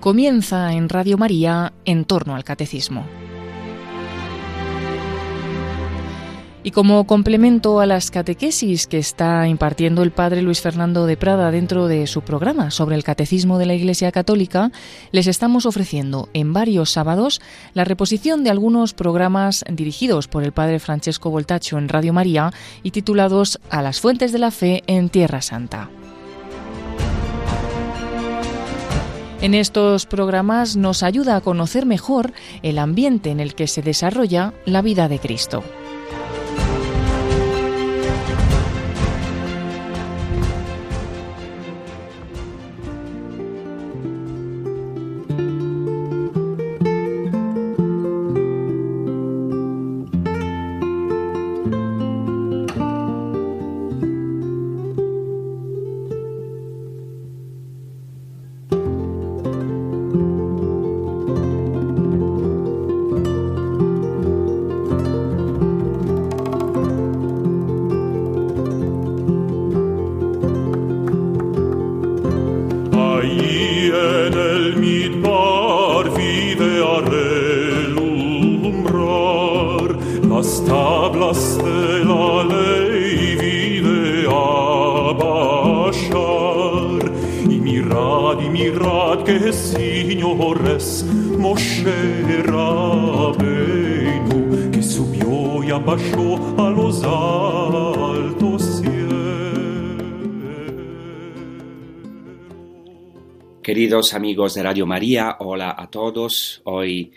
Comienza en Radio María en torno al catecismo. Y como complemento a las catequesis que está impartiendo el padre Luis Fernando de Prada dentro de su programa sobre el catecismo de la Iglesia Católica, les estamos ofreciendo en varios sábados la reposición de algunos programas dirigidos por el padre Francesco Voltacho en Radio María y titulados A las fuentes de la fe en Tierra Santa. En estos programas nos ayuda a conocer mejor el ambiente en el que se desarrolla la vida de Cristo. Queridos amigos de Radio María, hola a todos. Hoy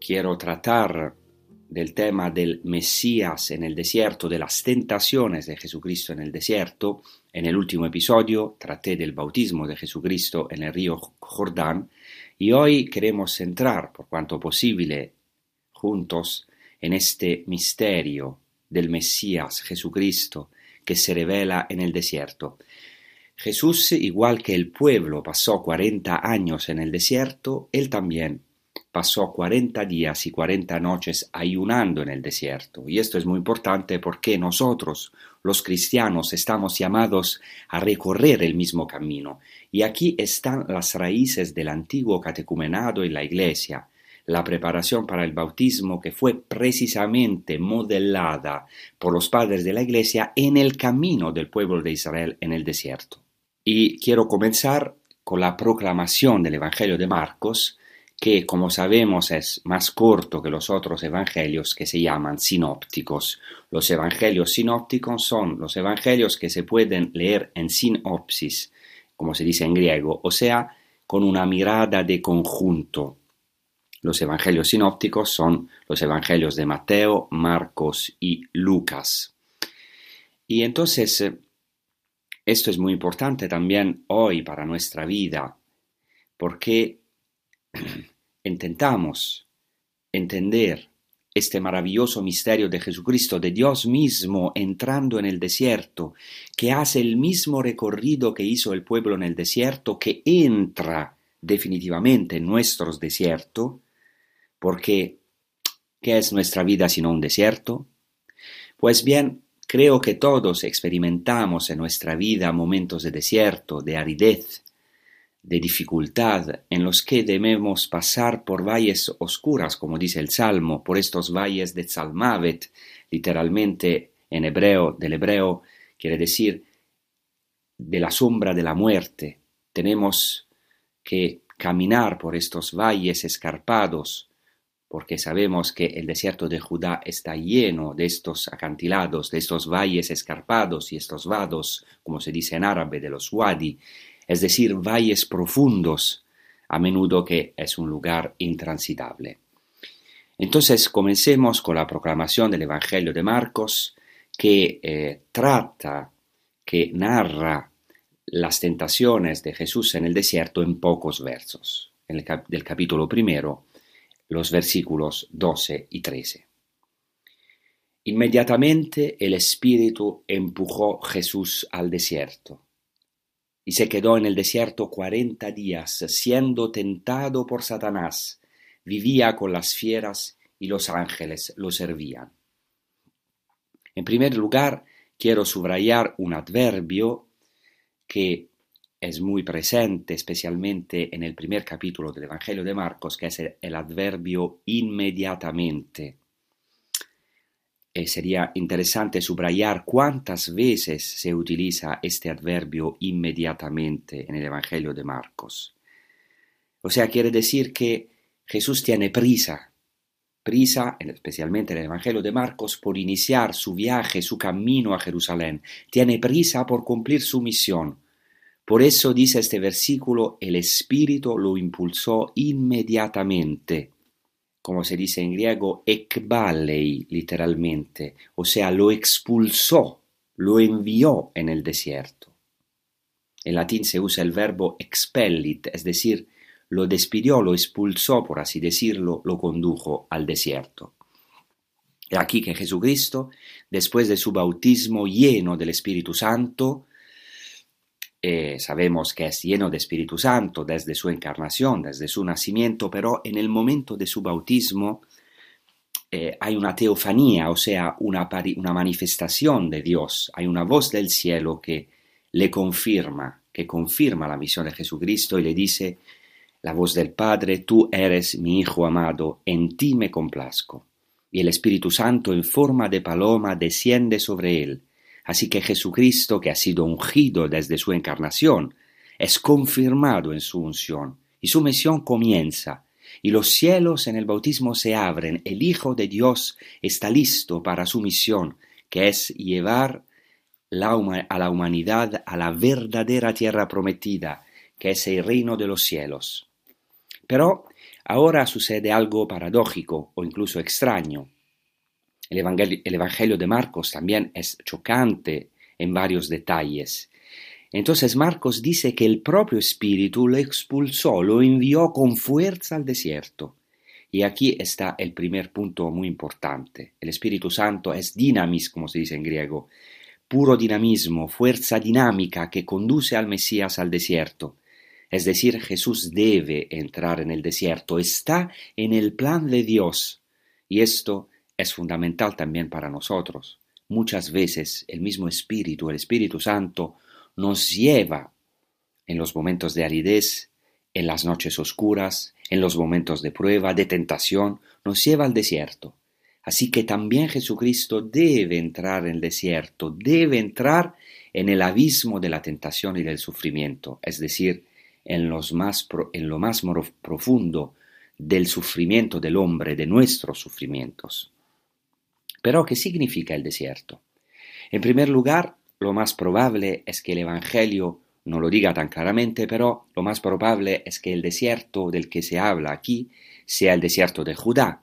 quiero tratar del tema del Mesías en el desierto, de las tentaciones de Jesucristo en el desierto. En el último episodio traté del bautismo de Jesucristo en el río Jordán y hoy queremos centrar, por cuanto posible, juntos en este misterio del Mesías Jesucristo que se revela en el desierto. Jesús, igual que el pueblo pasó cuarenta años en el desierto, él también pasó cuarenta días y cuarenta noches ayunando en el desierto. Y esto es muy importante porque nosotros, los cristianos, estamos llamados a recorrer el mismo camino. Y aquí están las raíces del antiguo catecumenado en la Iglesia, la preparación para el bautismo que fue precisamente modelada por los padres de la Iglesia en el camino del pueblo de Israel en el desierto. Y quiero comenzar con la proclamación del Evangelio de Marcos, que como sabemos es más corto que los otros evangelios que se llaman sinópticos. Los evangelios sinópticos son los evangelios que se pueden leer en sinopsis, como se dice en griego, o sea, con una mirada de conjunto. Los evangelios sinópticos son los evangelios de Mateo, Marcos y Lucas. Y entonces esto es muy importante también hoy para nuestra vida, porque intentamos entender este maravilloso misterio de Jesucristo, de Dios mismo entrando en el desierto, que hace el mismo recorrido que hizo el pueblo en el desierto, que entra definitivamente en nuestros desiertos, porque ¿qué es nuestra vida sino un desierto? Pues bien, Creo que todos experimentamos en nuestra vida momentos de desierto, de aridez, de dificultad, en los que debemos pasar por valles oscuras, como dice el Salmo, por estos valles de Zalmavet, literalmente en hebreo, del hebreo, quiere decir de la sombra de la muerte. Tenemos que caminar por estos valles escarpados, porque sabemos que el desierto de Judá está lleno de estos acantilados, de estos valles escarpados y estos vados, como se dice en árabe, de los wadi, es decir, valles profundos, a menudo que es un lugar intransitable. Entonces comencemos con la proclamación del Evangelio de Marcos, que eh, trata, que narra las tentaciones de Jesús en el desierto en pocos versos. En el del capítulo primero los versículos 12 y 13. Inmediatamente el Espíritu empujó Jesús al desierto y se quedó en el desierto cuarenta días, siendo tentado por Satanás. Vivía con las fieras y los ángeles lo servían. En primer lugar, quiero subrayar un adverbio que es muy presente, especialmente en el primer capítulo del Evangelio de Marcos, que es el adverbio inmediatamente. Eh, sería interesante subrayar cuántas veces se utiliza este adverbio inmediatamente en el Evangelio de Marcos. O sea, quiere decir que Jesús tiene prisa, prisa, especialmente en el Evangelio de Marcos, por iniciar su viaje, su camino a Jerusalén. Tiene prisa por cumplir su misión por eso dice este versículo, el Espíritu lo impulsó inmediatamente, como se dice en griego, ekbalei literalmente, o sea, lo expulsó, lo envió en el desierto. En latín se usa el verbo expellit, es decir, lo despidió, lo expulsó, por así decirlo, lo condujo al desierto. Y aquí que Jesucristo, después de su bautismo lleno del Espíritu Santo, eh, sabemos que es lleno de Espíritu Santo desde su encarnación, desde su nacimiento, pero en el momento de su bautismo eh, hay una teofanía, o sea, una, una manifestación de Dios, hay una voz del cielo que le confirma, que confirma la misión de Jesucristo y le dice, la voz del Padre, tú eres mi Hijo amado, en ti me complazco. Y el Espíritu Santo en forma de paloma desciende sobre él Así que Jesucristo, que ha sido ungido desde su encarnación, es confirmado en su unción y su misión comienza. Y los cielos en el bautismo se abren. El Hijo de Dios está listo para su misión, que es llevar a la humanidad a la verdadera tierra prometida, que es el reino de los cielos. Pero ahora sucede algo paradójico o incluso extraño. El evangelio, de Marcos también es chocante en varios detalles. Entonces Marcos dice que el propio Espíritu lo expulsó, lo envió con fuerza al desierto. Y aquí está el primer punto muy importante. El Espíritu Santo es dinamis, como se dice en griego, puro dinamismo, fuerza dinámica que conduce al Mesías al desierto. Es decir, Jesús debe entrar en el desierto, está en el plan de Dios. Y esto es fundamental también para nosotros. Muchas veces el mismo Espíritu, el Espíritu Santo, nos lleva en los momentos de aridez, en las noches oscuras, en los momentos de prueba, de tentación, nos lleva al desierto. Así que también Jesucristo debe entrar en el desierto, debe entrar en el abismo de la tentación y del sufrimiento, es decir, en, los más en lo más profundo del sufrimiento del hombre, de nuestros sufrimientos. Pero, ¿qué significa el desierto? En primer lugar, lo más probable es que el Evangelio no lo diga tan claramente, pero lo más probable es que el desierto del que se habla aquí sea el desierto de Judá,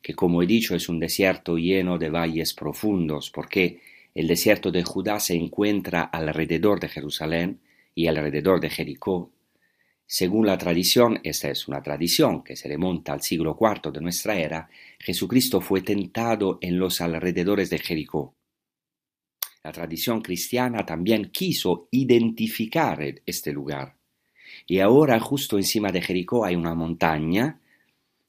que como he dicho es un desierto lleno de valles profundos, porque el desierto de Judá se encuentra alrededor de Jerusalén y alrededor de Jericó, según la tradición, esta es una tradición que se remonta al siglo IV de nuestra era, Jesucristo fue tentado en los alrededores de Jericó. La tradición cristiana también quiso identificar este lugar. Y ahora justo encima de Jericó hay una montaña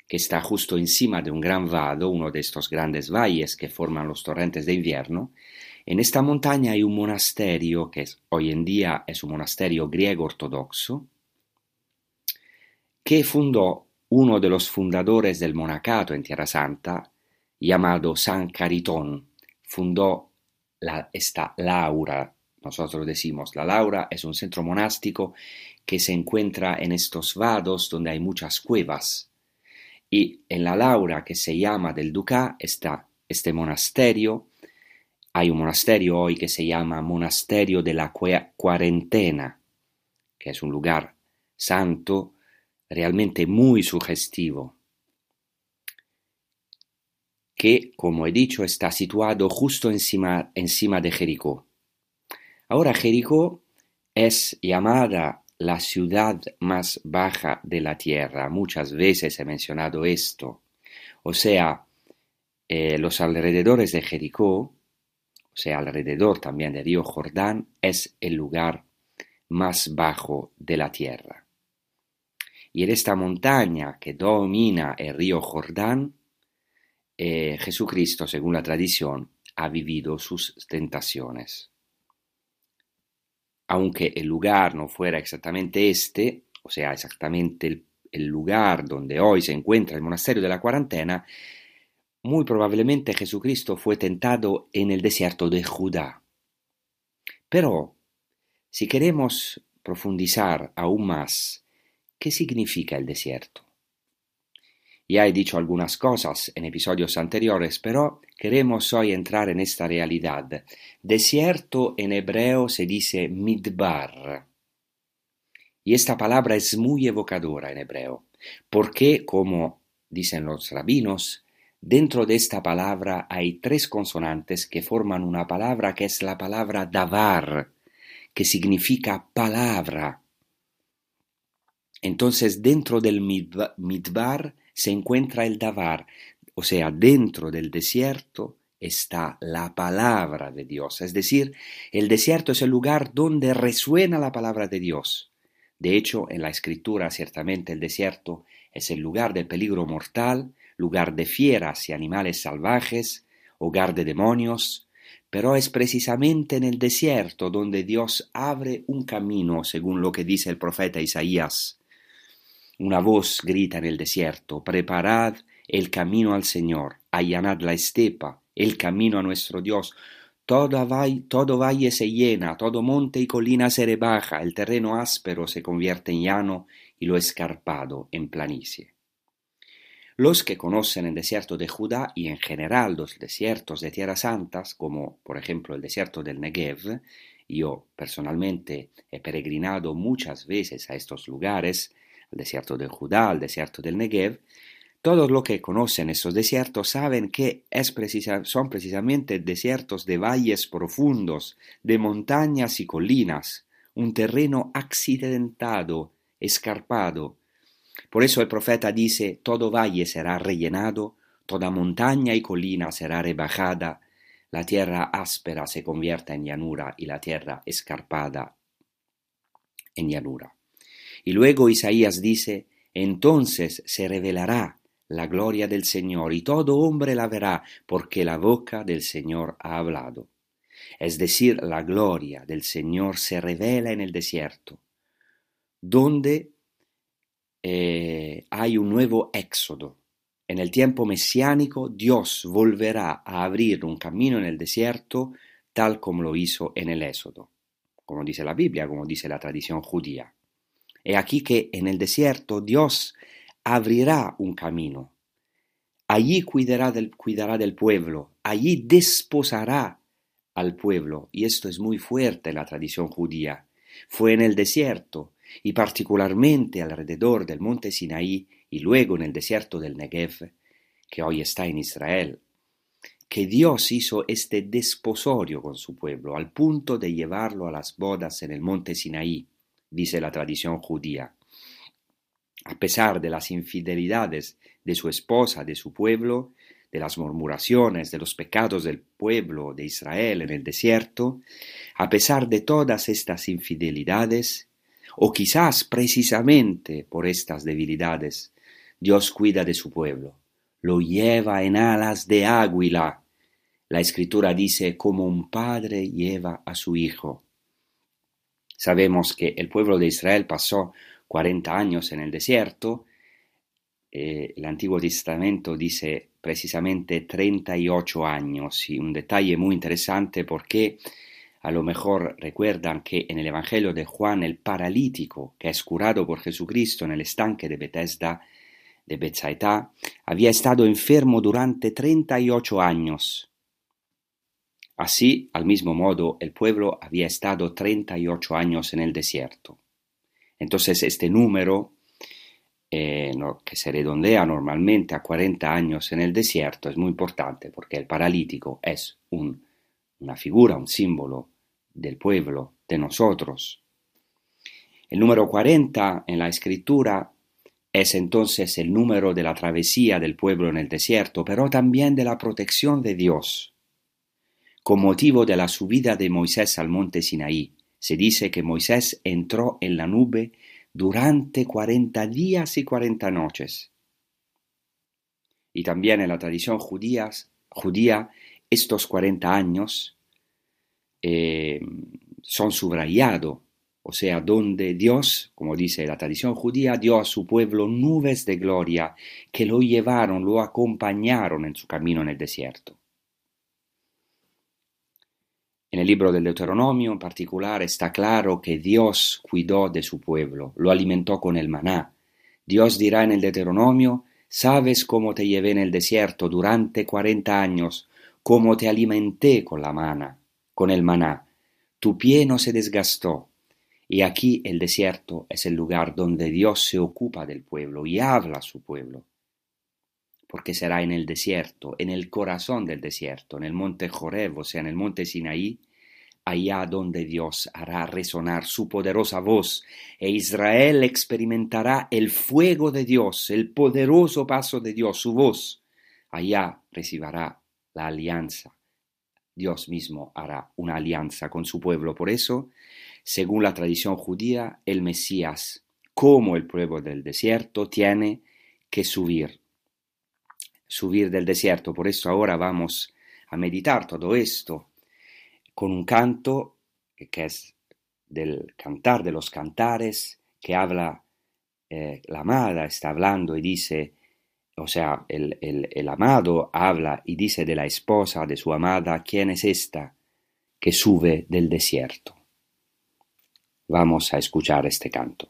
que está justo encima de un gran vado, uno de estos grandes valles que forman los torrentes de invierno. En esta montaña hay un monasterio que hoy en día es un monasterio griego ortodoxo, que fundó uno de los fundadores del monacato en Tierra Santa, llamado San Caritón. Fundó la, esta Laura, nosotros decimos, la Laura es un centro monástico que se encuentra en estos vados donde hay muchas cuevas. Y en la Laura, que se llama del Ducá, está este monasterio. Hay un monasterio hoy que se llama Monasterio de la Cuarentena, que es un lugar santo realmente muy sugestivo, que, como he dicho, está situado justo encima, de Jericó. Ahora Jericó es llamada la ciudad más baja de la tierra. Muchas veces he mencionado esto. O sea, eh, los alrededores de Jericó, o sea, alrededor también del río Jordán, es el lugar más bajo de la tierra. Y en esta montaña que domina el río Jordán, eh, Jesucristo, según la tradición, ha vivido sus tentaciones. aunque el lugar no fuera exactamente este, o sea, exactamente el, lugar donde hoy se encuentra el monasterio de la cuarentena, muy probablemente Jesucristo fue tentado en el desierto de Judá. Pero, si queremos profundizar aún más, ¿qué significa el desierto? Ya he dicho algunas cosas en episodios anteriores, pero queremos hoy entrar en esta realidad. Desierto en hebreo se dice midbar. Y esta palabra es muy evocadora en hebreo, porque, como dicen los rabinos, dentro de esta palabra hay tres consonantes que forman una palabra que es la palabra davar, que significa palabra. Entonces, dentro del midbar se encuentra el davar, o sea, dentro del desierto está la palabra de Dios. Es decir, el desierto es el lugar donde resuena la palabra de Dios. De hecho, en la escritura ciertamente el desierto es el lugar de peligro mortal, lugar de fieras y animales salvajes, hogar de demonios, pero es precisamente en el desierto donde Dios abre un camino, según lo que dice el profeta Isaías. Una voz grita en el desierto, preparad el camino al Señor, allanad la estepa, el camino a nuestro Dios. Todo, todo valle se llena, todo monte y colina se rebaja, el terreno áspero se convierte en llano y lo escarpado en planicie. Los que conocen el desierto de Judá y en general los desiertos de tierras santas, como por ejemplo el desierto del Negev, yo personalmente he peregrinado muchas veces a estos lugares, el desierto de Judá, el desierto del Negev, todos los que conocen esos desiertos saben que es son precisamente desiertos de valles profundos, de montañas y colinas, un terreno accidentado, escarpado. Por eso el profeta dice, todo valle será rellenado, toda montaña y colina será rebajada, la tierra áspera se convierta en llanura y la tierra escarpada en llanura. Y luego Isaías dice, entonces se revelará la gloria del Señor y todo hombre la verá porque la boca del Señor ha hablado. Es decir, la gloria del Señor se revela en el desierto, donde eh, hay un nuevo éxodo. En el tiempo mesiánico Dios volverá a abrir un camino en el desierto tal como lo hizo en el éxodo, como dice la Biblia, como dice la tradición judía. He aquí que en el desierto Dios abrirá un camino. Allí cuidará del, pueblo, allí desposará al pueblo. Y esto es muy fuerte en la tradición judía. Fue en el desierto, y particularmente alrededor del monte Sinaí y luego en el desierto del Negev, que hoy está en Israel, que Dios hizo este desposorio con su pueblo, al punto de llevarlo a las bodas en el monte Sinaí dice la tradición judía. A pesar de las infidelidades de su esposa, de su pueblo, de las murmuraciones, de los pecados del pueblo de Israel en el desierto, a pesar de todas estas infidelidades, o quizás precisamente por estas debilidades, Dios cuida de su pueblo, lo lleva en alas de águila. La escritura dice como un padre lleva a su hijo. Sabemos que el pueblo de Israel pasó 40 años en el desierto. Eh, el Antiguo Testamento dice precisamente 38 años y un detalle muy interesante porque a lo mejor recuerdan que en el Evangelio de Juan el paralítico que es curado por Jesucristo en el estanque de Bethesda de Bethsaida había estado enfermo durante 38 años Así, al mismo modo, el pueblo había estado 38 años en el desierto. Entonces, este número, eh, que se redondea normalmente a 40 años en el desierto, es muy importante porque el paralítico es una figura, un símbolo del pueblo, de nosotros. El número 40 en la escritura es entonces el número de la travesía del pueblo en el desierto, pero también de la protección de Dios con motivo de la subida de Moisés al monte Sinaí, se dice que Moisés entró en la nube durante cuarenta días y cuarenta noches. Y también en la tradición judía, estos cuarenta años eh, son subrayados, o sea, donde Dios, como dice la tradición judía, dio a su pueblo nubes de gloria que lo llevaron, lo acompañaron en su camino en el desierto. En el libro del Deuteronomio en particular está claro que Dios cuidó de su pueblo, lo alimentó con el maná. Dios dirá en el Deuteronomio, sabes cómo te llevé en el desierto durante cuarenta años, cómo te alimenté con la mana, con el maná. Tu pie no se desgastó. Y aquí el desierto es el lugar donde Dios se ocupa del pueblo y habla a su pueblo porque será en el desierto, en el corazón del desierto, en el monte Joreb, o sea, en el monte Sinaí, allá donde Dios hará resonar su poderosa voz, e Israel experimentará el fuego de Dios, el poderoso paso de Dios, su voz. Allá recibirá la alianza. Dios mismo hará una alianza con su pueblo. Por eso, según la tradición judía, el Mesías, como el pueblo del desierto, tiene que subir subir del desierto. Por eso ahora vamos a meditar todo esto con un canto que es del cantar de los cantares, que habla, eh, la amada está hablando y dice, o sea, el, el, el amado habla y dice de la esposa de su amada, ¿quién es esta que sube del desierto? Vamos a escuchar este canto.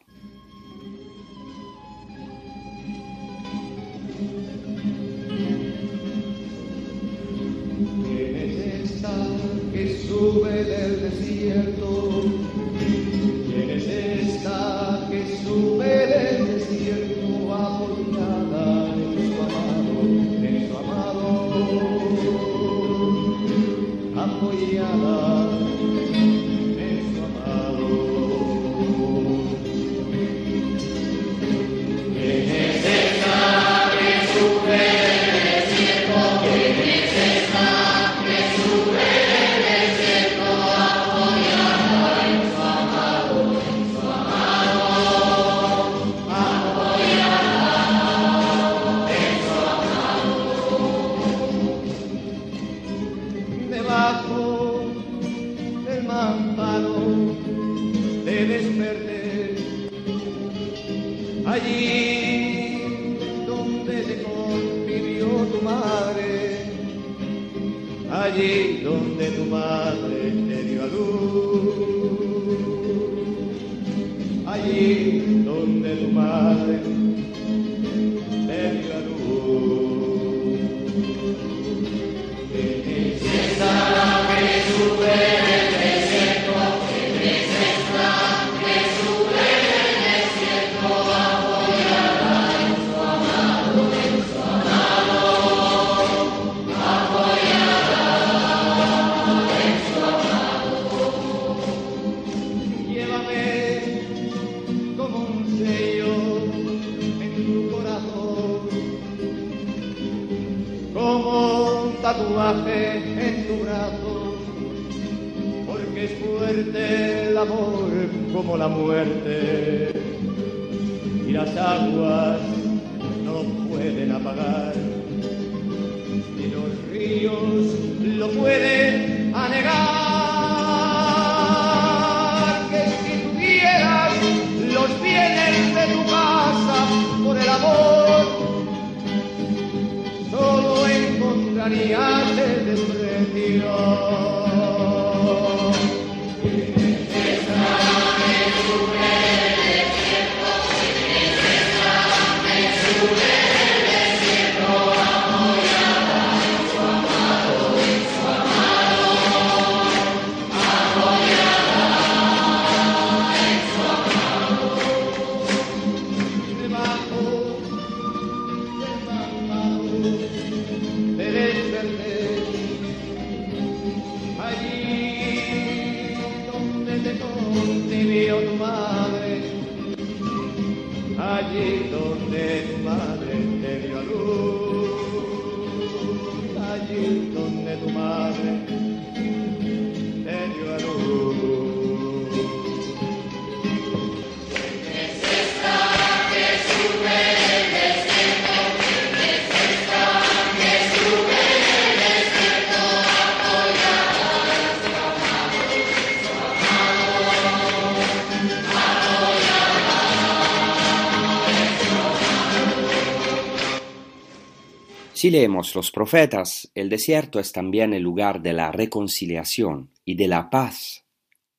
Si leemos los profetas, el desierto es también el lugar de la reconciliación y de la paz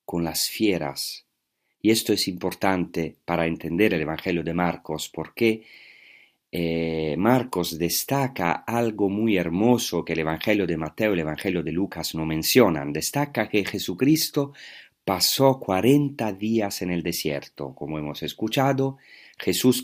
con las fieras. Y esto es importante para entender el Evangelio de Marcos, porque eh, Marcos destaca algo muy hermoso que el Evangelio de Mateo y el Evangelio de Lucas no mencionan. Destaca que Jesucristo pasó cuarenta días en el desierto, como hemos escuchado, Jesús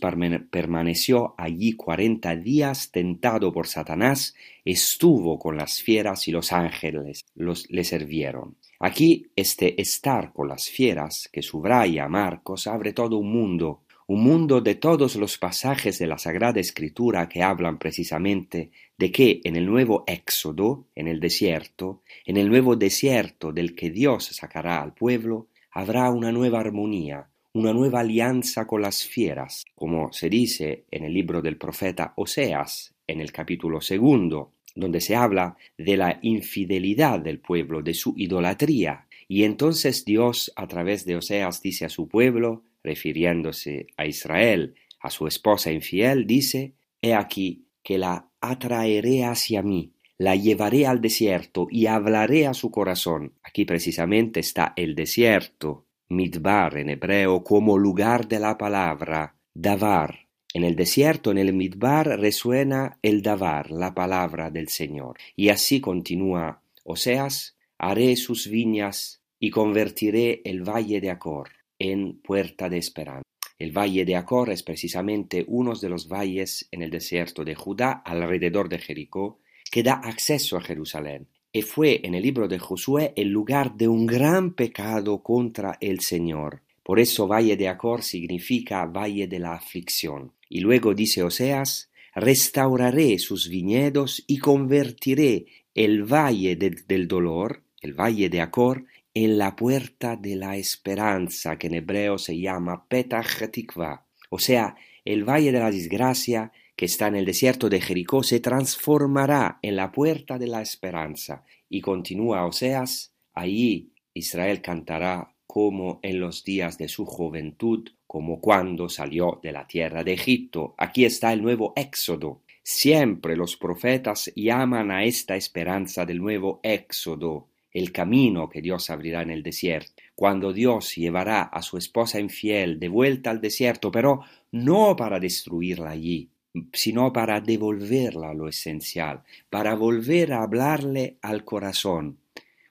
permaneció allí cuarenta días tentado por Satanás, estuvo con las fieras y los ángeles los, le sirvieron. Aquí este estar con las fieras que subraya Marcos abre todo un mundo, un mundo de todos los pasajes de la Sagrada Escritura que hablan precisamente de que en el nuevo éxodo, en el desierto, en el nuevo desierto del que Dios sacará al pueblo, habrá una nueva armonía, una nueva alianza con las fieras, como se dice en el libro del profeta Oseas, en el capítulo segundo, donde se habla de la infidelidad del pueblo, de su idolatría. Y entonces Dios, a través de Oseas, dice a su pueblo, refiriéndose a Israel, a su esposa infiel, dice, He aquí que la atraeré hacia mí, la llevaré al desierto y hablaré a su corazón. Aquí precisamente está el desierto, Midbar en hebreo como lugar de la palabra, Davar. En el desierto, en el Midbar, resuena el Davar, la palabra del Señor. Y así continúa Oseas, haré sus viñas y convertiré el valle de Acor en puerta de esperanza. El valle de Acor es precisamente uno de los valles en el desierto de Judá alrededor de Jericó que da acceso a Jerusalén y fue en el libro de Josué el lugar de un gran pecado contra el Señor. Por eso Valle de Acor significa Valle de la aflicción. Y luego dice Oseas, restauraré sus viñedos y convertiré el Valle del dolor, el Valle de Acor, en la puerta de la esperanza, que en hebreo se llama Petach Tikva, o sea, el Valle de la desgracia que está en el desierto de Jericó se transformará en la puerta de la esperanza. Y continúa Oseas, allí Israel cantará como en los días de su juventud, como cuando salió de la tierra de Egipto. Aquí está el nuevo éxodo. Siempre los profetas llaman a esta esperanza del nuevo éxodo, el camino que Dios abrirá en el desierto, cuando Dios llevará a su esposa infiel de vuelta al desierto, pero no para destruirla allí, sino para devolverla lo esencial, para volver a hablarle al corazón,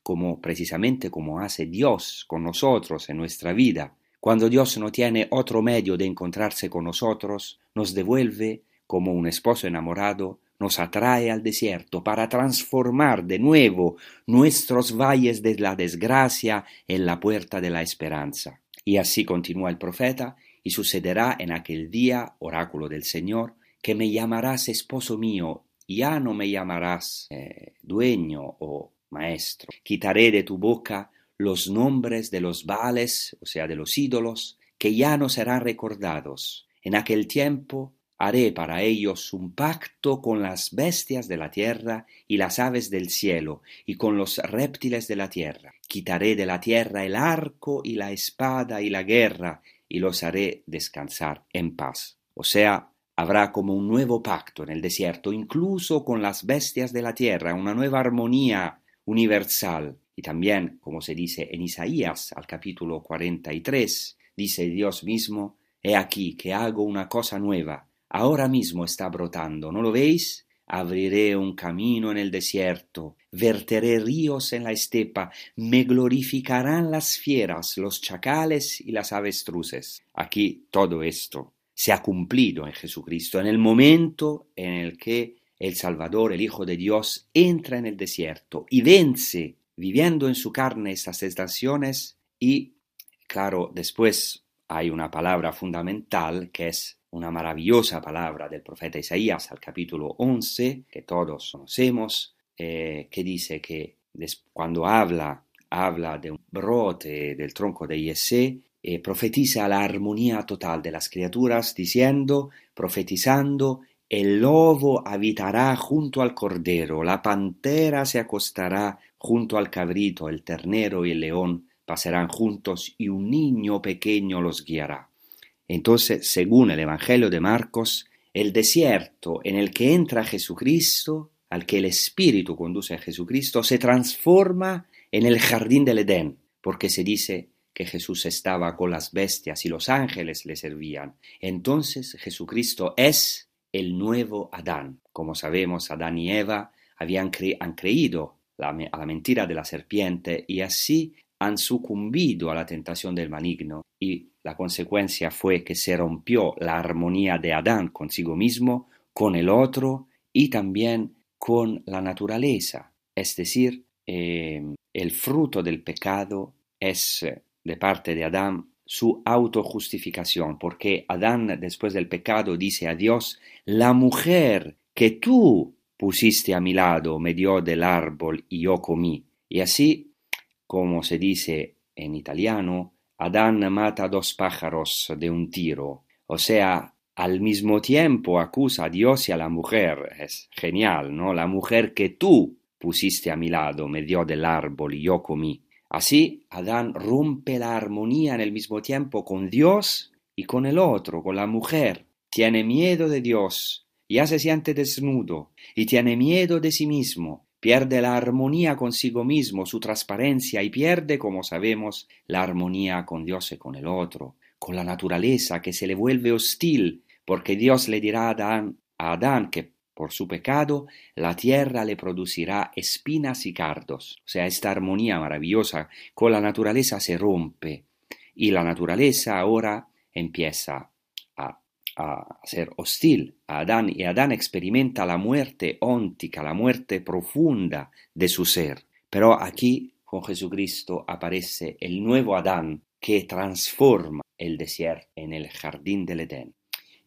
como precisamente como hace Dios con nosotros en nuestra vida. Cuando Dios no tiene otro medio de encontrarse con nosotros, nos devuelve como un esposo enamorado, nos atrae al desierto para transformar de nuevo nuestros valles de la desgracia en la puerta de la esperanza. Y así continúa el profeta, y sucederá en aquel día, oráculo del Señor, que me llamarás esposo mío, ya no me llamarás eh, dueño o maestro. Quitaré de tu boca los nombres de los vales, o sea, de los ídolos, que ya no serán recordados. En aquel tiempo haré para ellos un pacto con las bestias de la tierra y las aves del cielo, y con los reptiles de la tierra. Quitaré de la tierra el arco y la espada y la guerra, y los haré descansar en paz. O sea, Habrá como un nuevo pacto en el desierto, incluso con las bestias de la tierra, una nueva armonía universal. Y también, como se dice en Isaías al capítulo 43, dice Dios mismo, He aquí que hago una cosa nueva, ahora mismo está brotando, ¿no lo veis? Abriré un camino en el desierto, verteré ríos en la estepa, me glorificarán las fieras, los chacales y las avestruces. Aquí todo esto se ha cumplido en Jesucristo, en el momento en el que el Salvador, el Hijo de Dios, entra en el desierto y vence, viviendo en su carne estas estaciones y, claro, después hay una palabra fundamental que es una maravillosa palabra del profeta Isaías al capítulo 11, que todos conocemos, eh, que dice que cuando habla, habla de un brote del tronco de Yesé, eh, profetiza la armonía total de las criaturas, diciendo, profetizando, el lobo habitará junto al cordero, la pantera se acostará junto al cabrito, el ternero y el león pasarán juntos y un niño pequeño los guiará. Entonces, según el Evangelio de Marcos, el desierto en el que entra Jesucristo, al que el Espíritu conduce a Jesucristo, se transforma en el jardín del Edén, porque se dice que Jesús estaba con las bestias y los ángeles le servían. Entonces Jesucristo es el nuevo Adán. Como sabemos, Adán y Eva habían han creído a la mentira de la serpiente y así han sucumbido a la tentación del maligno y la consecuencia fue que se rompió la armonía de Adán consigo mismo, con el otro y también con la naturaleza. Es decir, eh, el fruto del pecado es de parte de Adán su autojustificación, porque Adán después del pecado dice a Dios, la mujer que tú pusiste a mi lado me dio del árbol y yo comí. Y así, como se dice en italiano, Adán mata dos pájaros de un tiro, o sea, al mismo tiempo acusa a Dios y a la mujer. Es genial, ¿no? La mujer que tú pusiste a mi lado me dio del árbol y yo comí. Así, Adán rompe la armonía en el mismo tiempo con Dios y con el otro, con la mujer. Tiene miedo de Dios, ya se siente desnudo y tiene miedo de sí mismo pierde la armonía consigo mismo, su transparencia, y pierde, como sabemos, la armonía con Dios y con el otro, con la naturaleza que se le vuelve hostil, porque Dios le dirá a Adán, a Adán que por su pecado la tierra le producirá espinas y cardos. O sea, esta armonía maravillosa con la naturaleza se rompe y la naturaleza ahora empieza a ser hostil a Adán y Adán experimenta la muerte óntica, la muerte profunda de su ser. Pero aquí con Jesucristo aparece el nuevo Adán que transforma el desierto en el jardín del Edén.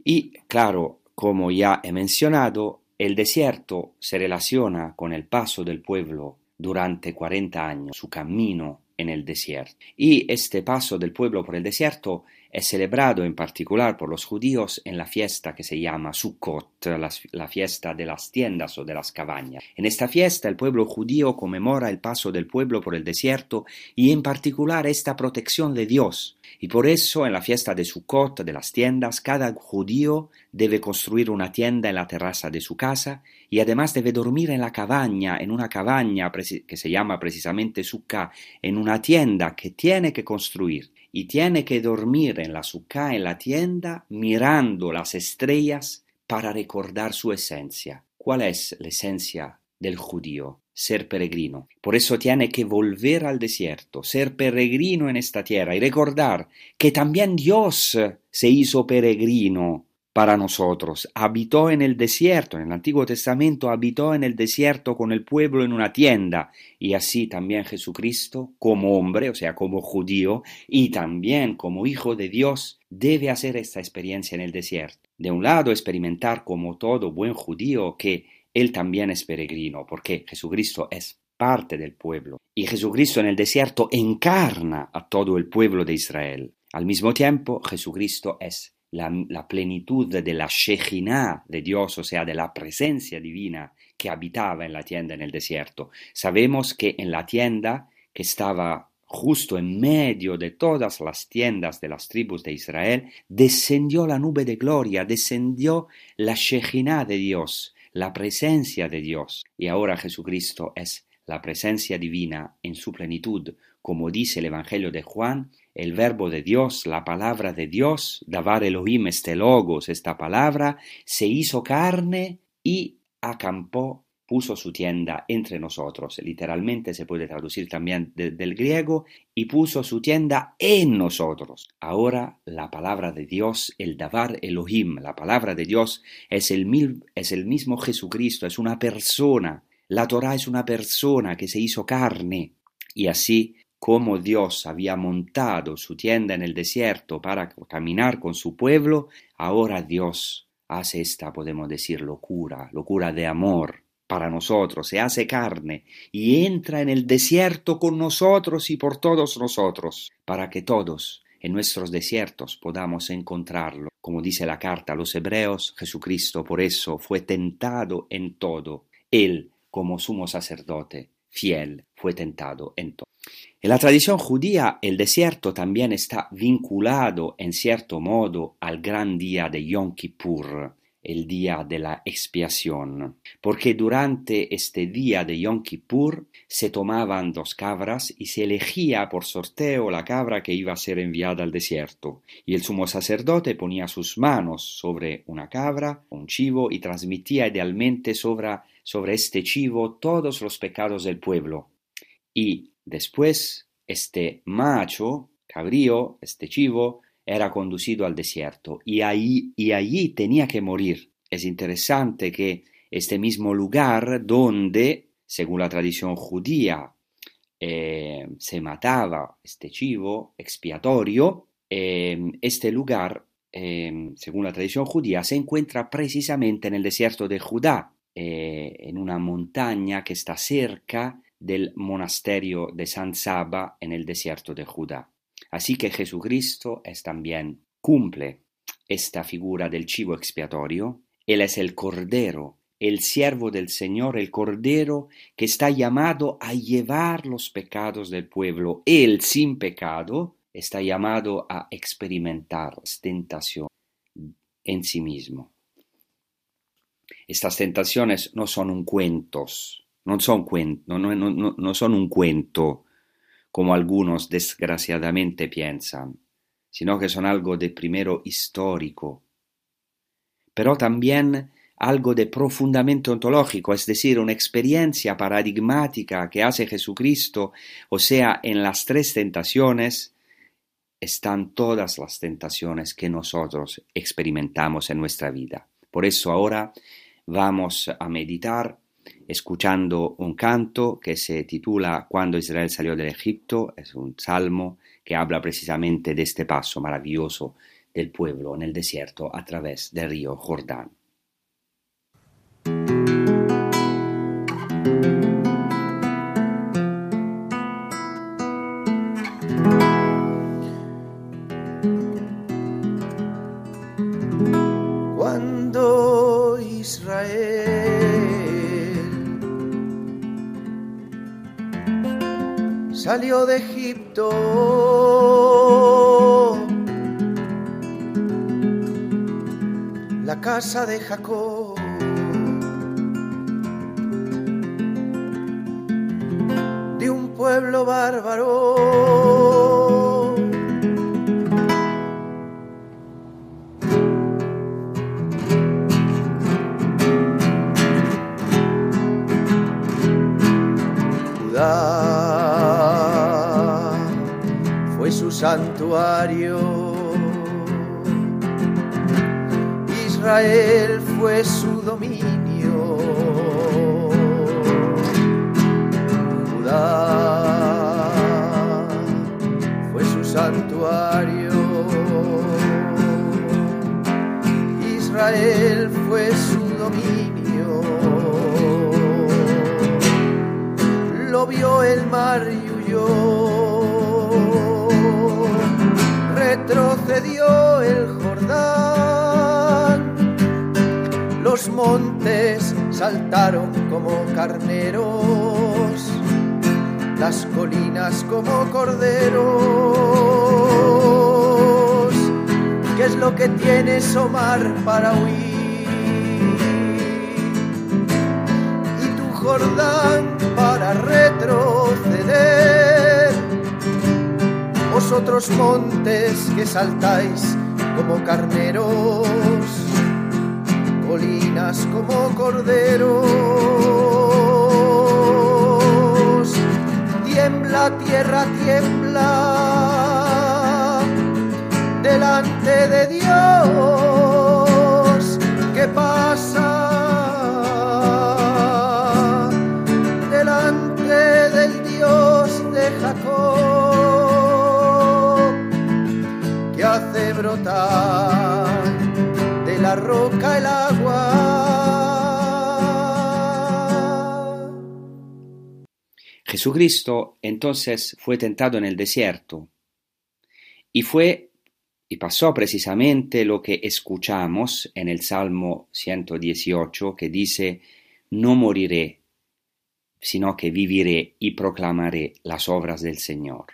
Y claro, como ya he mencionado, el desierto se relaciona con el paso del pueblo durante 40 años, su camino en el desierto. Y este paso del pueblo por el desierto es celebrado en particular por los judíos en la fiesta que se llama Sukkot, la, fiesta de las tiendas o de las cabañas. En esta fiesta el pueblo judío conmemora el paso del pueblo por el desierto y en particular esta protección de Dios. Y por eso en la fiesta de Sukkot, de las tiendas, cada judío debe construir una tienda en la terraza de su casa y además debe dormir en la cabaña, en una cabaña que se llama precisamente Sukkah, en una tienda que tiene que construir y tiene que dormir en la suká, en la tienda, mirando las estrellas para recordar su esencia. ¿Cuál es la esencia del judío? Ser peregrino. Por eso tiene que volver al desierto, ser peregrino en esta tierra y recordar que también Dios se hizo peregrino para nosotros. Habitó en el desierto, en el Antiguo Testamento habitó en el desierto con el pueblo en una tienda, y así también Jesucristo, como hombre, o sea, como judío, y también como hijo de Dios, debe hacer esta experiencia en el desierto. De un lado, experimentar como todo buen judío que él también es peregrino, porque Jesucristo es parte del pueblo, y Jesucristo en el desierto encarna a todo el pueblo de Israel. Al mismo tiempo, Jesucristo es la, plenitud de la Shejinah de Dios, o sea, de la presencia divina que habitaba en la tienda en el desierto. Sabemos que en la tienda, que estaba justo en medio de todas las tiendas de las tribus de Israel, descendió la nube de gloria, descendió la Shejinah de Dios, la presencia de Dios. Y ahora Jesucristo es la presencia divina en su plenitud, como dice el Evangelio de Juan, el verbo de Dios, la palabra de Dios, Davar Elohim este logos, esta palabra, se hizo carne y acampó, puso su tienda entre nosotros. Literalmente se puede traducir también del griego, y puso su tienda en nosotros. Ahora la palabra de Dios, el Davar Elohim, la palabra de Dios es el, es el mismo Jesucristo, es una persona. La Torah es una persona que se hizo carne. Y así como Dios había montado su tienda en el desierto para caminar con su pueblo, ahora Dios hace esta, podemos decir, locura, locura de amor para nosotros, se hace carne y entra en el desierto con nosotros y por todos nosotros, para que todos en nuestros desiertos podamos encontrarlo. Como dice la carta a los hebreos, Jesucristo por eso fue tentado en todo. Él, como sumo sacerdote, fiel, fue tentado en todo. En la tradición judía, el desierto también está vinculado en cierto modo al gran día de Yom Kippur. el día de la expiación, porque durante este día de Yom Kippur se tomaban dos cabras y se elegía por sorteo la cabra que iba a ser enviada al desierto, y el sumo sacerdote ponía sus manos sobre una cabra, un chivo, y transmitía idealmente sobre, sobre este chivo todos los pecados del pueblo. Y después este macho, cabrío, este chivo, era conducido al desierto y, allí tenía que morir. Es interesante que este mismo lugar donde, según la tradición judía, eh, se mataba este chivo expiatorio, eh, este lugar, eh, según la tradición judía, se encuentra precisamente en el desierto de Judá, en una montaña que está cerca del monasterio de San Saba en el desierto de Judá. Así que Jesucristo es también cumple esta figura del chivo expiatorio. Él es el Cordero, el siervo del Señor, el Cordero que está llamado a llevar los pecados del pueblo. Él, sin pecado, está llamado a experimentar tentación en sí mismo. Estas tentaciones no son un cuentos, no son, no, no, no son un cuento como algunos desgraciadamente piensan, sino que son algo de primero histórico, pero también algo de profundamente ontológico, es decir, una experiencia paradigmática que hace Jesucristo, o sea, en las tres tentaciones están todas las tentaciones que nosotros experimentamos en nuestra vida. Por eso ahora vamos a meditar escuchando un canto que se titula Cuando Israel salió del Egipto, es un salmo que habla precisamente de este paso maravilloso del pueblo en el desierto a través del río Jordán. Salió de Egipto. La casa de Jacob. De un pueblo bárbaro. Santuario. Israel fue su dominio. Judá fue su santuario. Israel fue su dominio. Lo vio el mar retrocedió el Jordán. Los montes saltaron como carneros, las colinas como corderos. ¿Qué es lo que tienes, Omar, para huir? Y tu Jordán para retroceder vosotros montes que saltáis como carneros, colinas como corderos, tiembla tierra, tiembla delante de Dios, la roca el agua. Jesucristo entonces fue tentado en el desierto y fue y pasó precisamente lo que escuchamos en el Salmo 118 que dice, no moriré, sino que viviré y proclamaré las obras del Señor.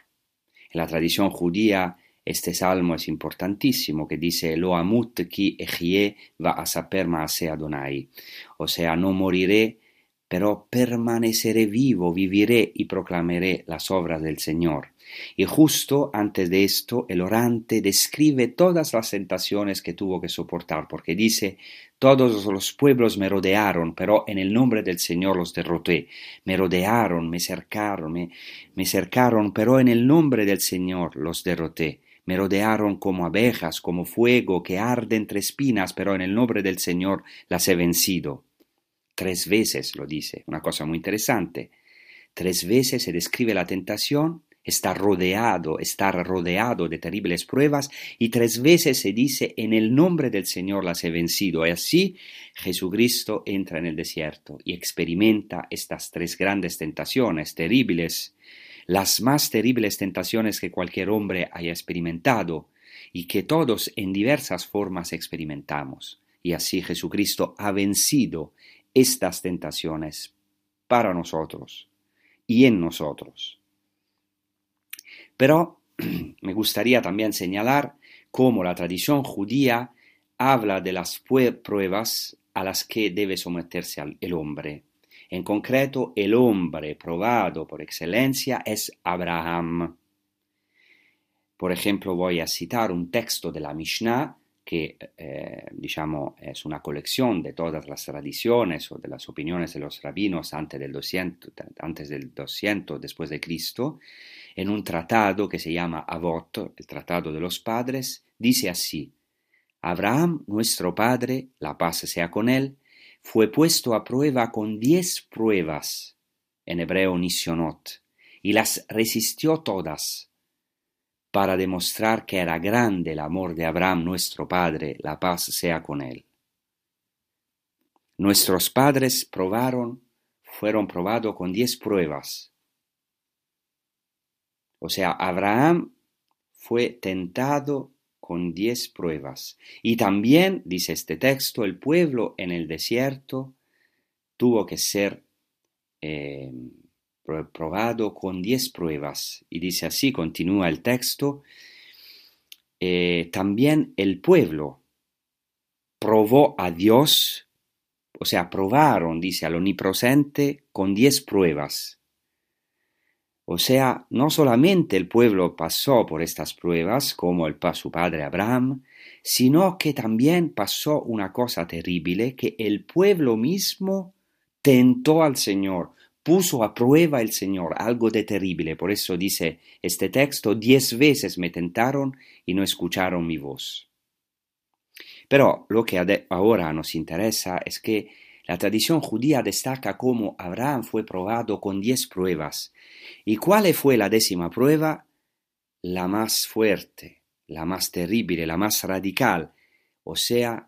En la tradición judía Este salmo es importantísimo que dice Lo ki ejie va a saper maase Adonai. O sea, no moriré, pero permaneceré vivo, viviré y proclamaré las obras del Señor. Y justo antes de esto, el orante describe todas las tentaciones que tuvo que soportar, porque dice, todos los pueblos me rodearon, pero en el nombre del Señor los derroté. Me rodearon, me cercaron, me, me cercaron, pero en el nombre del Señor los derroté. Me rodearon como abejas, como fuego que arde entre espinas, pero en el nombre del Señor las he vencido. Tres veces lo dice, una cosa muy interesante. Tres veces se describe la tentación, está rodeado, estar rodeado de terribles pruebas, y tres veces se dice, en el nombre del Señor las he vencido. Y así Jesucristo entra en el desierto y experimenta estas tres grandes tentaciones terribles las más terribles tentaciones que cualquier hombre haya experimentado y que todos en diversas formas experimentamos. Y así Jesucristo ha vencido estas tentaciones para nosotros y en nosotros. Pero me gustaría también señalar cómo la tradición judía habla de las pruebas a las que debe someterse el hombre. En concreto, el hombre probado por excelencia es Abraham. Por ejemplo, voy a citar un texto de la Mishnah que eh, es una colección de todas las tradiciones o de las opiniones de los rabinos antes del 200, antes del 200 después de Cristo, en un tratado que se llama Avot, el Tratado de los Padres, dice así, Abraham, nuestro Padre, la paz sea con él, fue puesto a prueba con diez pruebas, en hebreo nisionot, y las resistió todas, para demostrar que era grande el amor de Abraham nuestro Padre, la paz sea con él. Nuestros padres probaron, fueron probados con diez pruebas. O sea, Abraham fue tentado con diez pruebas. Y también, dice este texto, el pueblo en el desierto tuvo que ser eh, probado con diez pruebas. Y dice así, continúa el texto, eh, también el pueblo probó a Dios, o sea, probaron, dice, al omnipresente con diez pruebas. O sea, no solamente el pueblo pasó por estas pruebas, como el, su padre Abraham, sino que también pasó una cosa terrible, que el pueblo mismo tentó al Señor, puso a prueba el Señor, algo de terrible. Por eso dice este texto, diez veces me tentaron y no escucharon mi voz. Pero lo que ahora nos interesa es que la tradición judía destaca cómo Abraham fue probado con diez pruebas. ¿Y cuál fue la décima prueba? La más fuerte, la más terrible, la más radical, o sea,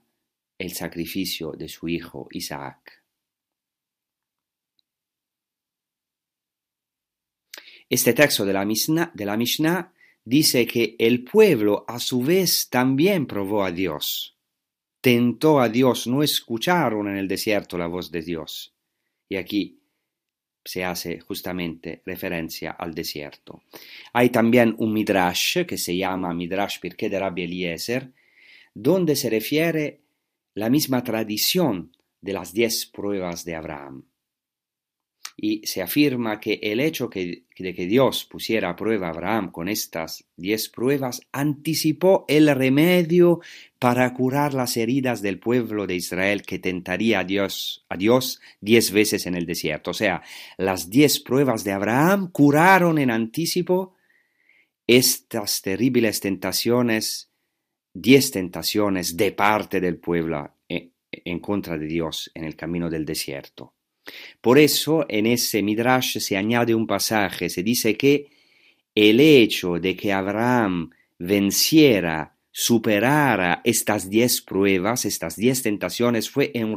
el sacrificio de su hijo Isaac. Este texto de la, Mishnah, de la Mishnah dice que el pueblo a su vez también probó a Dios tentó a Dios, no escucharon en el desierto la voz de Dios. Y aquí se hace justamente referencia al desierto. Hay también un midrash que se llama Midrash Pirkei de Rabbi Eliezer, donde se refiere la misma tradición de las diez pruebas de Abraham y se afirma que el hecho de que Dios pusiera a prueba a Abraham con estas diez pruebas anticipó el remedio para curar las heridas del pueblo de Israel que tentaría a Dios, a Dios diez veces en el desierto. O sea, las diez pruebas de Abraham curaron en anticipo estas terribles tentaciones, diez tentaciones de parte del pueblo eh, en contra de Dios en el camino del desierto. Por eso en ese Midrash se añade un pasaje, se dice que el hecho de que Abraham venciera, superara estas diez pruebas, estas diez tentaciones, fue un,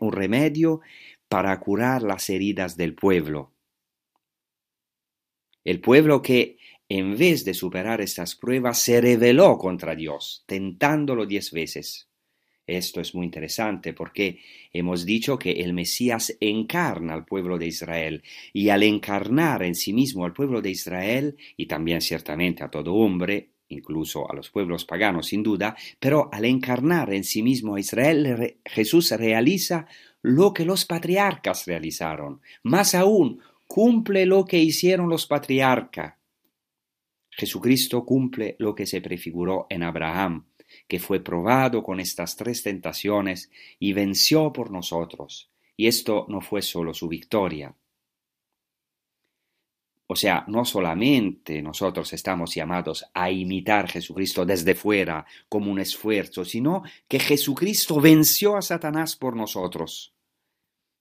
un remedio para curar las heridas del pueblo. El pueblo que, en vez de superar estas pruebas, se rebeló contra Dios, tentándolo diez veces. Esto es muy interesante porque hemos dicho que el Mesías encarna al pueblo de Israel y al encarnar en sí mismo al pueblo de Israel y también ciertamente a todo hombre, incluso a los pueblos paganos sin duda, pero al encarnar en sí mismo a Israel, Jesús realiza lo que los patriarcas realizaron. Más aún, cumple lo que hicieron los patriarcas. Jesucristo cumple lo que se prefiguró en Abraham, que fue probado con estas tres tentaciones y venció por nosotros. Y esto no fue solo su victoria, o sea, no solamente nosotros estamos llamados a imitar a Jesucristo desde fuera como un esfuerzo, sino que Jesucristo venció a Satanás por nosotros,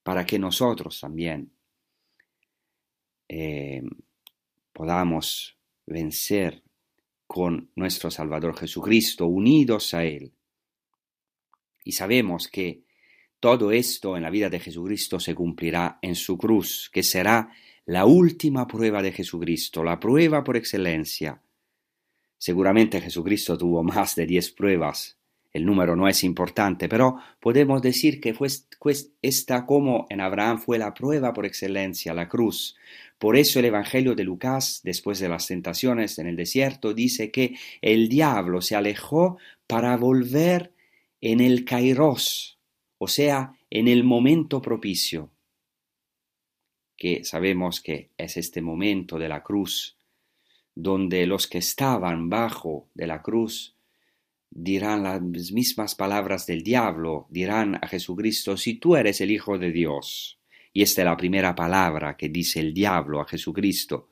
para que nosotros también eh, podamos vencer con nuestro Salvador Jesucristo, unidos a Él. Y sabemos que todo esto en la vida de Jesucristo se cumplirá en su cruz, que será la última prueba de Jesucristo, la prueba por excelencia. Seguramente Jesucristo tuvo más de diez pruebas, el número no es importante, pero podemos decir que fue esta como en Abraham fue la prueba por excelencia, la cruz. Por eso el Evangelio de Lucas, después de las tentaciones en el desierto, dice que el diablo se alejó para volver en el kairos, o sea, en el momento propicio que sabemos que es este momento de la cruz, donde los que estaban bajo de la cruz dirán las mismas palabras del diablo, dirán a Jesucristo, si tú eres el Hijo de Dios. Y esta es la primera palabra que dice el diablo a Jesucristo.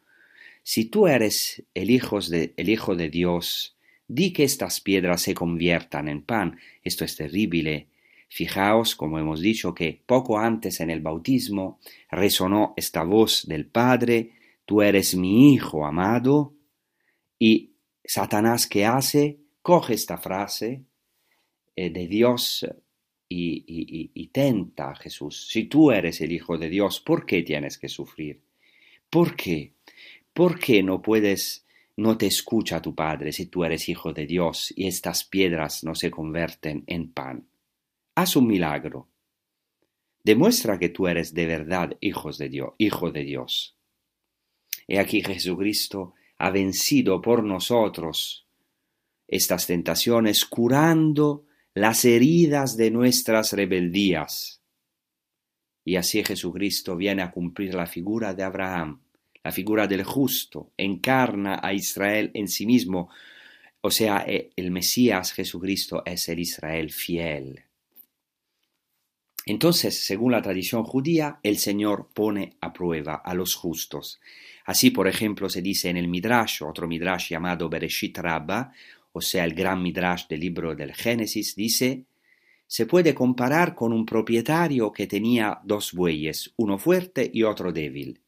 Si tú eres el hijo de, el hijo de Dios, di que estas piedras se conviertan en pan. Esto es terrible Fijaos, como hemos dicho, que poco antes en el bautismo resonó esta voz del Padre, tú eres mi Hijo amado, y Satanás ¿qué hace? Coge esta frase eh, de Dios y, y, tenta a Jesús. Si tú eres el Hijo de Dios, ¿por qué tienes que sufrir? ¿Por qué? ¿Por qué no puedes, no te escucha tu Padre si tú eres Hijo de Dios y estas piedras no se convierten en pan? haz un milagro. Demuestra que tú eres de verdad de Dios, hijo de Dios. He aquí Jesucristo ha vencido por nosotros estas tentaciones, curando las heridas de nuestras rebeldías. Y así Jesucristo viene a cumplir la figura de Abraham, la figura del justo, encarna a Israel en sí mismo, o sea, eh, el Mesías Jesucristo es el Israel fiel. Entonces, según la tradición judía, el Señor pone a prueba a los justos. Así, por ejemplo, se dice en el Midrash, otro Midrash llamado Bereshit Rabba, o sea, el gran Midrash del libro del Génesis, dice, se puede comparar con un propietario que tenía dos bueyes, uno fuerte y otro débil.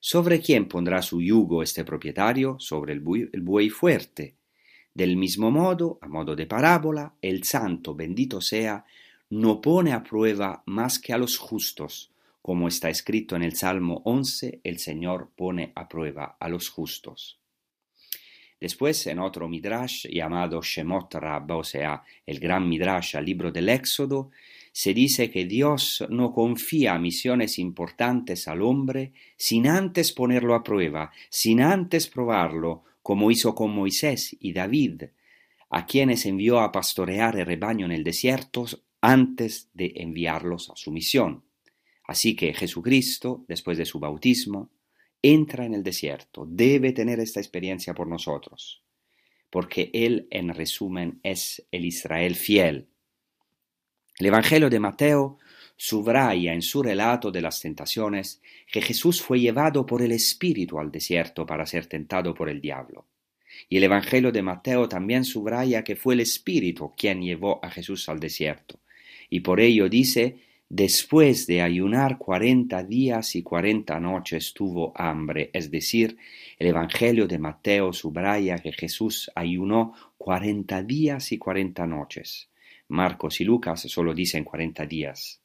¿Sobre quién pondrá su yugo este propietario? Sobre el buey, el buey fuerte. Del mismo modo, a modo de parábola, el santo, bendito sea, no pone a prueba más que a los justos, como está escrito en el Salmo 11, el Señor pone a prueba a los justos. Después, en otro Midrash llamado Shemot Rabba, o sea, el gran Midrash al libro del Éxodo, se dice que Dios no confía misiones importantes al hombre sin antes ponerlo a prueba, sin antes probarlo, como hizo con Moisés y David, a quienes envió a pastorear el rebaño en el desierto antes de enviarlos a su misión. Así que Jesucristo, después de su bautismo, entra en el desierto, debe tener esta experiencia por nosotros, porque Él, en resumen, es el Israel fiel. El Evangelio de Mateo subraya en su relato de las tentaciones que Jesús fue llevado por el Espíritu al desierto para ser tentado por el diablo. Y el Evangelio de Mateo también subraya que fue el Espíritu quien llevó a Jesús al desierto, y por ello dice, después de ayunar cuarenta días y cuarenta noches tuvo hambre, es decir, el Evangelio de Mateo subraya que Jesús ayunó cuarenta días y cuarenta noches. Marcos y Lucas solo dicen cuarenta días.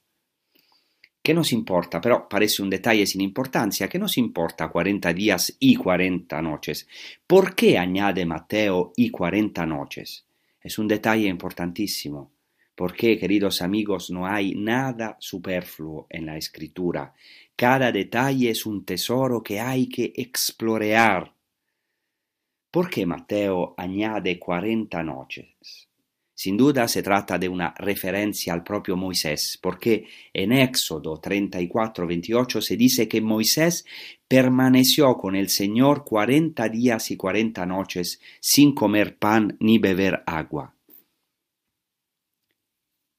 ¿Qué nos importa? Pero parece un detalle sin importancia. ¿Qué nos importa cuarenta días y cuarenta noches? ¿Por qué añade Mateo y cuarenta noches? Es un detalle importantísimo. Porque, queridos amigos, no hay nada superfluo en la escritura. Cada detalle es un tesoro que hay que explorar ¿Por qué Mateo añade 40 noches? Sin duda se trata de una referencia al propio Moisés, porque en Éxodo 34, 28 se dice que Moisés permaneció con el Señor cuarenta días y cuarenta noches sin comer pan ni beber agua.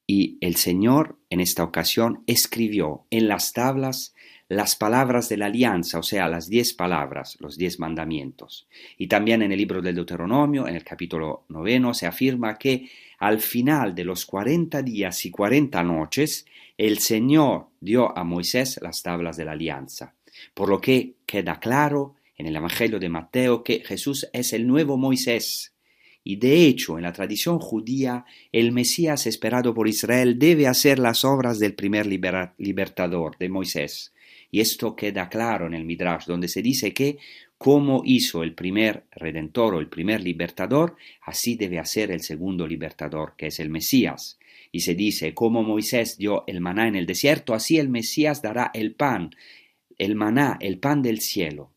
Y el Señor en esta ocasión escribió en las tablas las palabras de la alianza, o sea, las diez palabras, los diez mandamientos. Y también en el libro del Deuteronomio, en el capítulo noveno, se afirma que al final de los cuarenta días y cuarenta noches, el Señor dio a Moisés las tablas de la alianza. Por lo que queda claro en el Evangelio de Mateo que Jesús es el nuevo Moisés. Y de hecho, en la tradición judía, el Mesías esperado por Israel debe hacer las obras del primer libertador, de Moisés. Y esto queda claro en el Midrash, donde se dice que como hizo el primer redentor o el primer libertador, así debe hacer el segundo libertador, que es el Mesías. Y se dice, como Moisés dio el maná en el desierto, así el Mesías dará el pan, el maná, el pan del cielo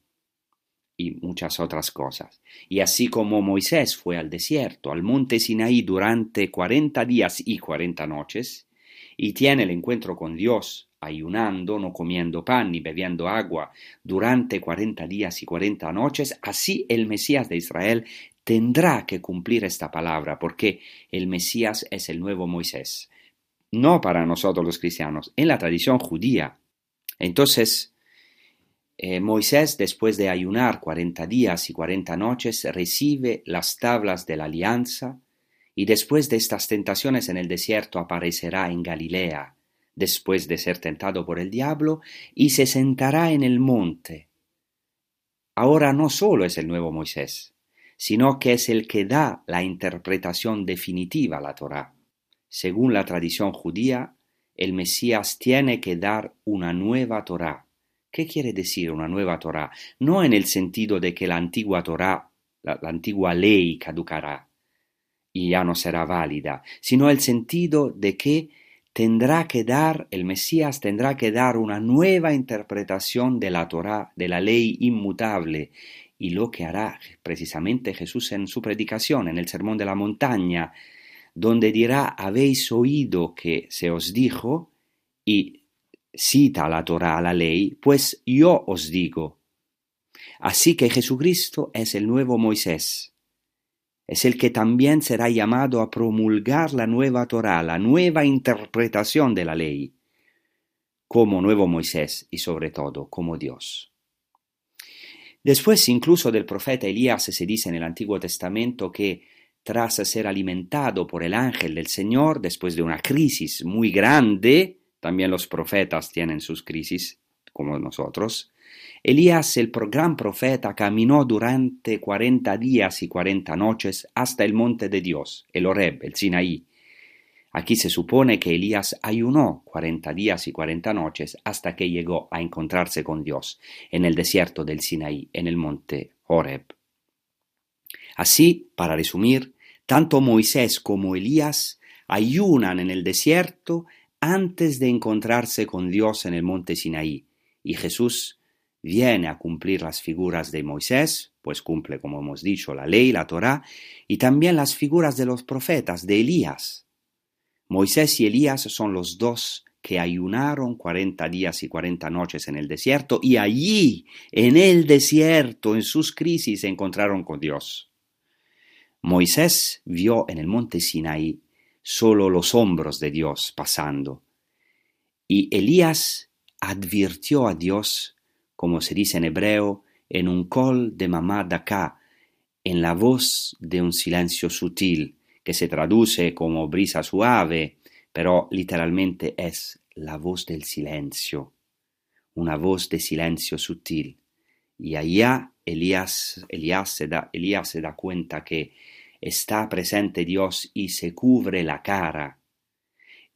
y muchas otras cosas. Y así como Moisés fue al desierto, al monte Sinaí durante cuarenta días y cuarenta noches, y tiene el encuentro con Dios ayunando, no comiendo pan ni bebiendo agua durante cuarenta días y cuarenta noches, así el Mesías de Israel tendrá que cumplir esta palabra, porque el Mesías es el nuevo Moisés. No para nosotros los cristianos, en la tradición judía. Entonces, eh, Moisés, después de ayunar cuarenta días y cuarenta noches, recibe las tablas de la alianza, y después de estas tentaciones en el desierto aparecerá en Galilea, después de ser tentado por el diablo, y se sentará en el monte. Ahora no solo es el nuevo Moisés, sino que es el que da la interpretación definitiva a la Torá. Según la tradición judía, el Mesías tiene que dar una nueva Torá. ¿Qué quiere decir una nueva Torá? No en el sentido de que la antigua Torá, la, antigua ley caducará y ya no será válida, sino el sentido de que tendrá que dar, el Mesías tendrá que dar una nueva interpretación de la Torá, de la ley inmutable, y lo que hará precisamente Jesús en su predicación, en el Sermón de la Montaña, donde dirá, habéis oído que se os dijo, y cita la Torá, la ley, pues yo os digo. Así que Jesucristo es el nuevo Moisés, es el que también será llamado a promulgar la nueva Torá, la nueva interpretación de la ley, como nuevo Moisés y sobre todo como Dios. Después incluso del profeta Elías se dice en el Antiguo Testamento que tras ser alimentado por el ángel del Señor, después de una crisis muy grande, también los profetas tienen sus crisis, como nosotros, Elías, el gran profeta, caminó durante cuarenta días y cuarenta noches hasta el monte de Dios, el Horeb, el Sinaí. Aquí se supone que Elías ayunó cuarenta días y cuarenta noches hasta que llegó a encontrarse con Dios en el desierto del Sinaí, en el monte Horeb. Así, para resumir, tanto Moisés como Elías ayunan en el desierto antes de encontrarse con Dios en el monte Sinaí, y Jesús viene a cumplir las figuras de Moisés, pues cumple, como hemos dicho, la ley, la Torá, y también las figuras de los profetas, de Elías. Moisés y Elías son los dos que ayunaron cuarenta días y cuarenta noches en el desierto, y allí, en el desierto, en sus crisis, se encontraron con Dios. Moisés vio en el monte Sinaí solo los hombros de Dios pasando, y Elías advirtió a Dios como se dice en hebreo, en un col de mamá acá, en la voz de un silencio sutil, que se traduce como brisa suave, pero literalmente es la voz del silencio, una voz de silencio sutil. Y allá Elías, Elías, se da, Elías se da cuenta que está presente Dios y se cubre la cara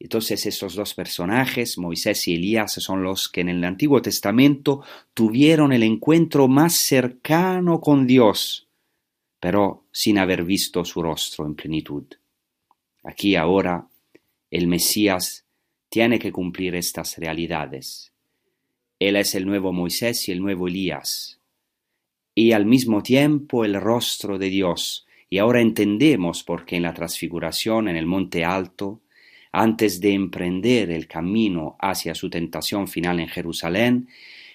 entonces estos dos personajes, Moisés y Elías, son los que en el Antiguo Testamento tuvieron el encuentro más cercano con Dios, pero sin haber visto su rostro en plenitud. Aquí ahora el Mesías tiene que cumplir estas realidades. Él es el nuevo Moisés y el nuevo Elías. y al mismo tiempo el rostro de Dios. Y ahora entendemos por qué en la transfiguración en el monte alto, antes de emprender el camino hacia su tentación final en Jerusalén,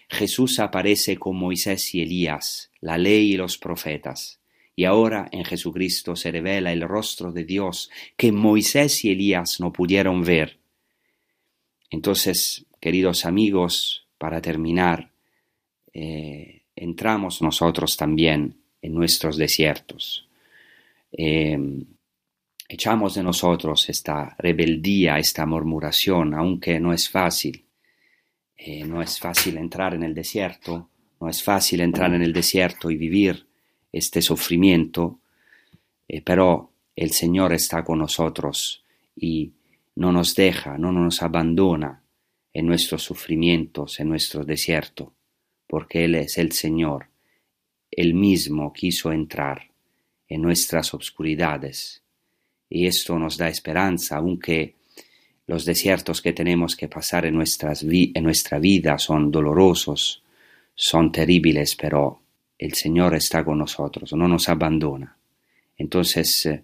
Jesús aparece con Moisés y Elías, la ley y los profetas. Y ahora en Jesucristo se revela el rostro de Dios que Moisés y Elías no pudieron ver. Entonces, queridos amigos, para terminar, eh, entramos nosotros también en nuestros desiertos. Em, echamos de nosotros esta rebeldía, esta murmuración, aunque no es fácil. Eh, no es fácil entrar en el desierto, no es fácil entrar en el desierto y vivir este sufrimiento, eh, pero el Señor está con nosotros y no nos deja, no nos abandona en nuestros sufrimientos, en nuestro desierto, porque Él es el Señor, Él mismo quiso entrar en nuestras obscuridades. Y esto nos da esperanza, aunque los desiertos que tenemos que pasar en, nuestras en nuestra vida son dolorosos, son terribles, pero el Señor está con nosotros, no nos abandona. Entonces, eh,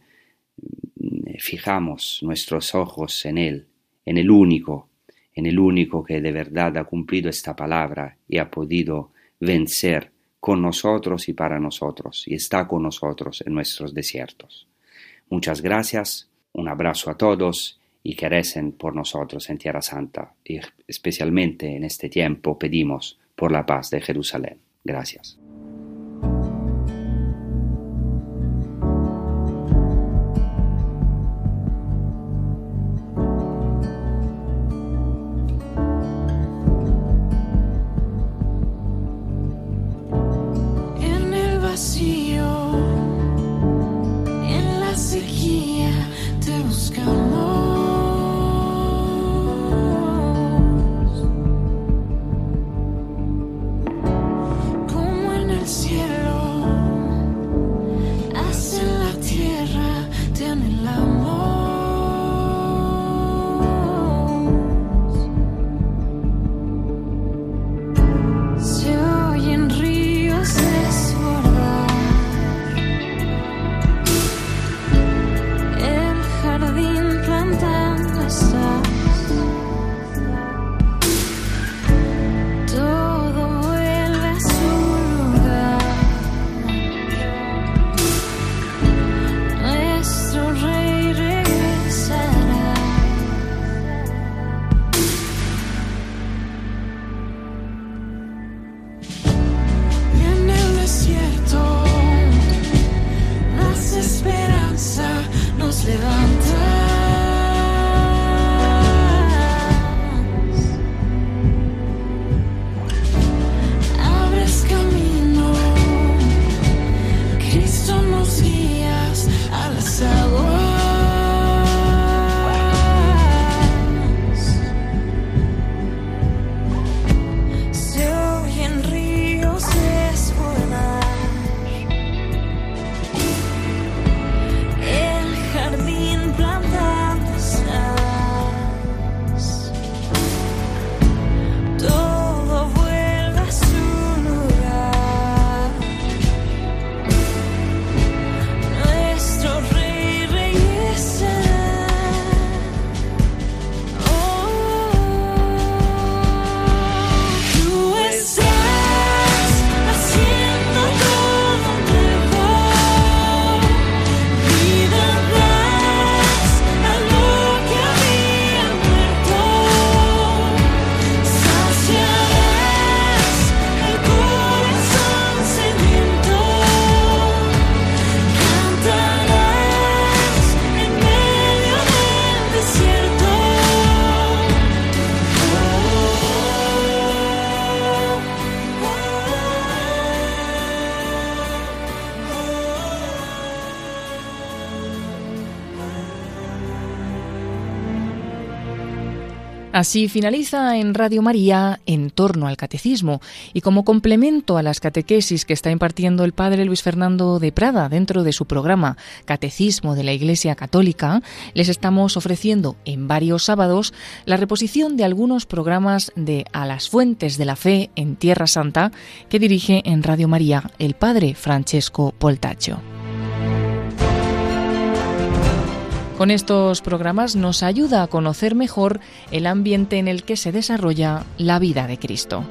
fijamos nuestros ojos en Él, en el único, en el único que de verdad ha cumplido esta palabra y ha podido vencer con nosotros y para nosotros, y está con nosotros en nuestros desiertos. Muchas gracias, un abrazo a todos y que por nosotros en Tierra Santa, y especialmente en este tiempo pedimos por la paz de Jerusalén. Gracias. Así finaliza en Radio María en torno al catecismo y como complemento a las catequesis que está impartiendo el padre Luis Fernando de Prada dentro de su programa Catecismo de la Iglesia Católica, les estamos ofreciendo en varios sábados la reposición de algunos programas de A las Fuentes de la Fe en Tierra Santa que dirige en Radio María el padre Francesco Poltaccio. Con estos programas nos ayuda a conocer mejor el ambiente en el que se desarrolla la vida de Cristo.